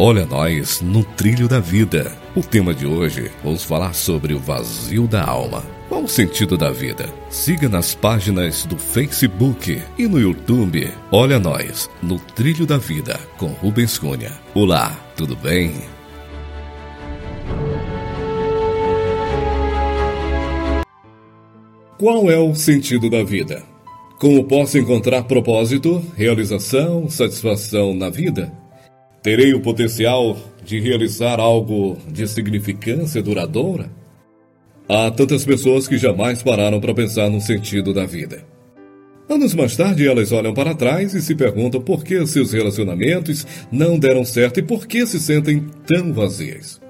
Olha nós no trilho da vida. O tema de hoje, vamos falar sobre o vazio da alma. Qual o sentido da vida? Siga nas páginas do Facebook e no YouTube. Olha nós no trilho da vida com Rubens Cunha. Olá, tudo bem? Qual é o sentido da vida? Como posso encontrar propósito, realização, satisfação na vida? Terei o potencial de realizar algo de significância duradoura? Há tantas pessoas que jamais pararam para pensar no sentido da vida. Anos mais tarde, elas olham para trás e se perguntam por que seus relacionamentos não deram certo e por que se sentem tão vazias.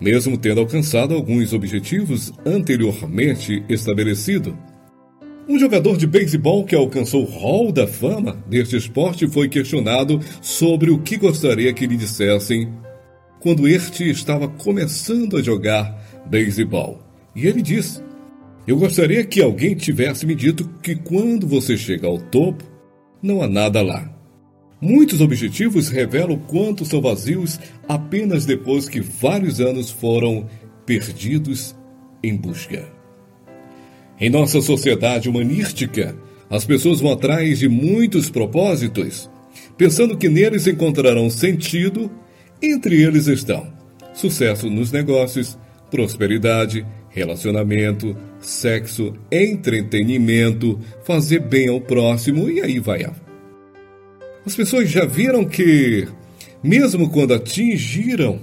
Mesmo tendo alcançado alguns objetivos anteriormente estabelecidos, um jogador de beisebol que alcançou o hall da fama deste esporte foi questionado sobre o que gostaria que lhe dissessem quando este estava começando a jogar beisebol. E ele disse: Eu gostaria que alguém tivesse me dito que quando você chega ao topo, não há nada lá. Muitos objetivos revelam quanto são vazios apenas depois que vários anos foram perdidos em busca. Em nossa sociedade humanística, as pessoas vão atrás de muitos propósitos, pensando que neles encontrarão sentido. Entre eles estão sucesso nos negócios, prosperidade, relacionamento, sexo, entretenimento, fazer bem ao próximo e aí vai. As pessoas já viram que, mesmo quando atingiram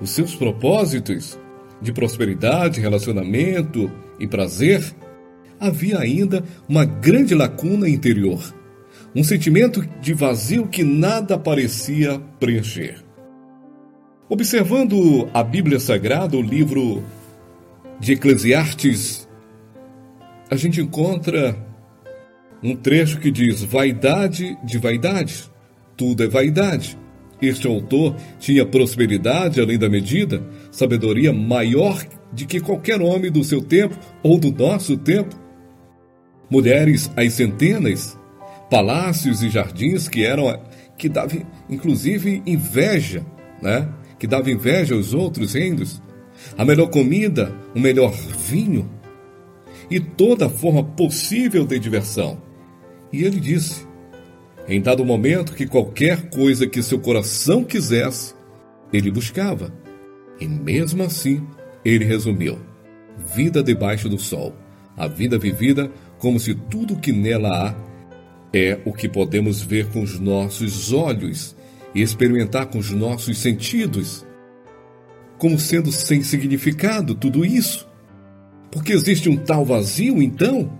os seus propósitos de prosperidade, relacionamento e prazer, havia ainda uma grande lacuna interior, um sentimento de vazio que nada parecia preencher. Observando a Bíblia Sagrada, o livro de Eclesiastes, a gente encontra um trecho que diz: vaidade de vaidades, tudo é vaidade. Este autor tinha prosperidade além da medida, sabedoria maior de que qualquer homem do seu tempo ou do nosso tempo mulheres às centenas, palácios e jardins que eram que davam inclusive inveja, né? Que dava inveja aos outros reinos, a melhor comida, o melhor vinho e toda forma possível de diversão. E ele disse: em dado momento que qualquer coisa que seu coração quisesse, ele buscava. E mesmo assim, ele resumiu: vida debaixo do sol, a vida vivida como se tudo que nela há é o que podemos ver com os nossos olhos e experimentar com os nossos sentidos, como sendo sem significado tudo isso. Porque existe um tal vazio, então?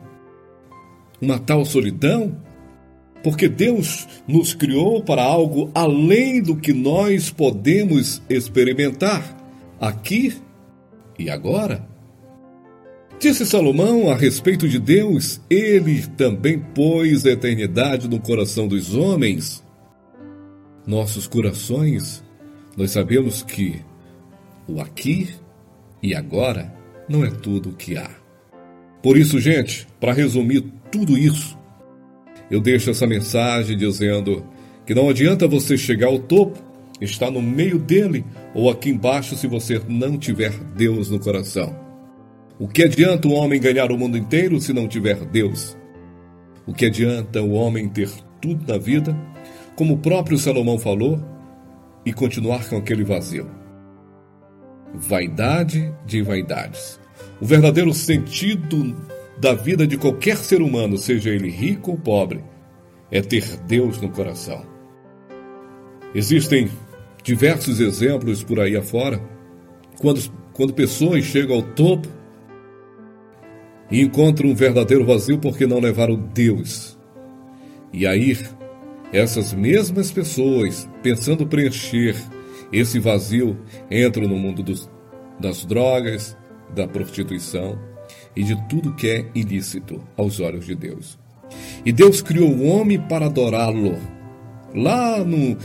Uma tal solidão? Porque Deus nos criou para algo além do que nós podemos experimentar aqui e agora? Disse Salomão a respeito de Deus: Ele também pôs a eternidade no coração dos homens. Nossos corações, nós sabemos que o aqui e agora não é tudo o que há. Por isso, gente, para resumir tudo isso, eu deixo essa mensagem dizendo que não adianta você chegar ao topo, estar no meio dele ou aqui embaixo se você não tiver Deus no coração. O que adianta o homem ganhar o mundo inteiro se não tiver Deus? O que adianta o homem ter tudo na vida, como o próprio Salomão falou, e continuar com aquele vazio? Vaidade de vaidades. O verdadeiro sentido da vida de qualquer ser humano, seja ele rico ou pobre, é ter Deus no coração. Existem diversos exemplos por aí afora, quando, quando pessoas chegam ao topo e encontram um verdadeiro vazio porque não levaram Deus. E aí, essas mesmas pessoas, pensando preencher esse vazio, entram no mundo dos, das drogas, da prostituição e de tudo que é ilícito aos olhos de Deus. E Deus criou o homem para adorá-lo. Lá no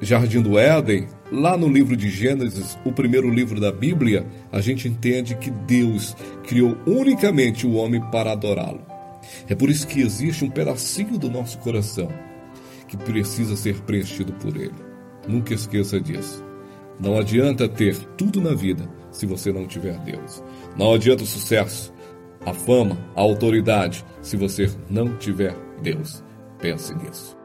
Jardim do Éden, Lá no livro de Gênesis, o primeiro livro da Bíblia, a gente entende que Deus criou unicamente o homem para adorá-lo. É por isso que existe um pedacinho do nosso coração que precisa ser preenchido por ele. Nunca esqueça disso. Não adianta ter tudo na vida se você não tiver Deus. Não adianta o sucesso, a fama, a autoridade, se você não tiver Deus. Pense nisso.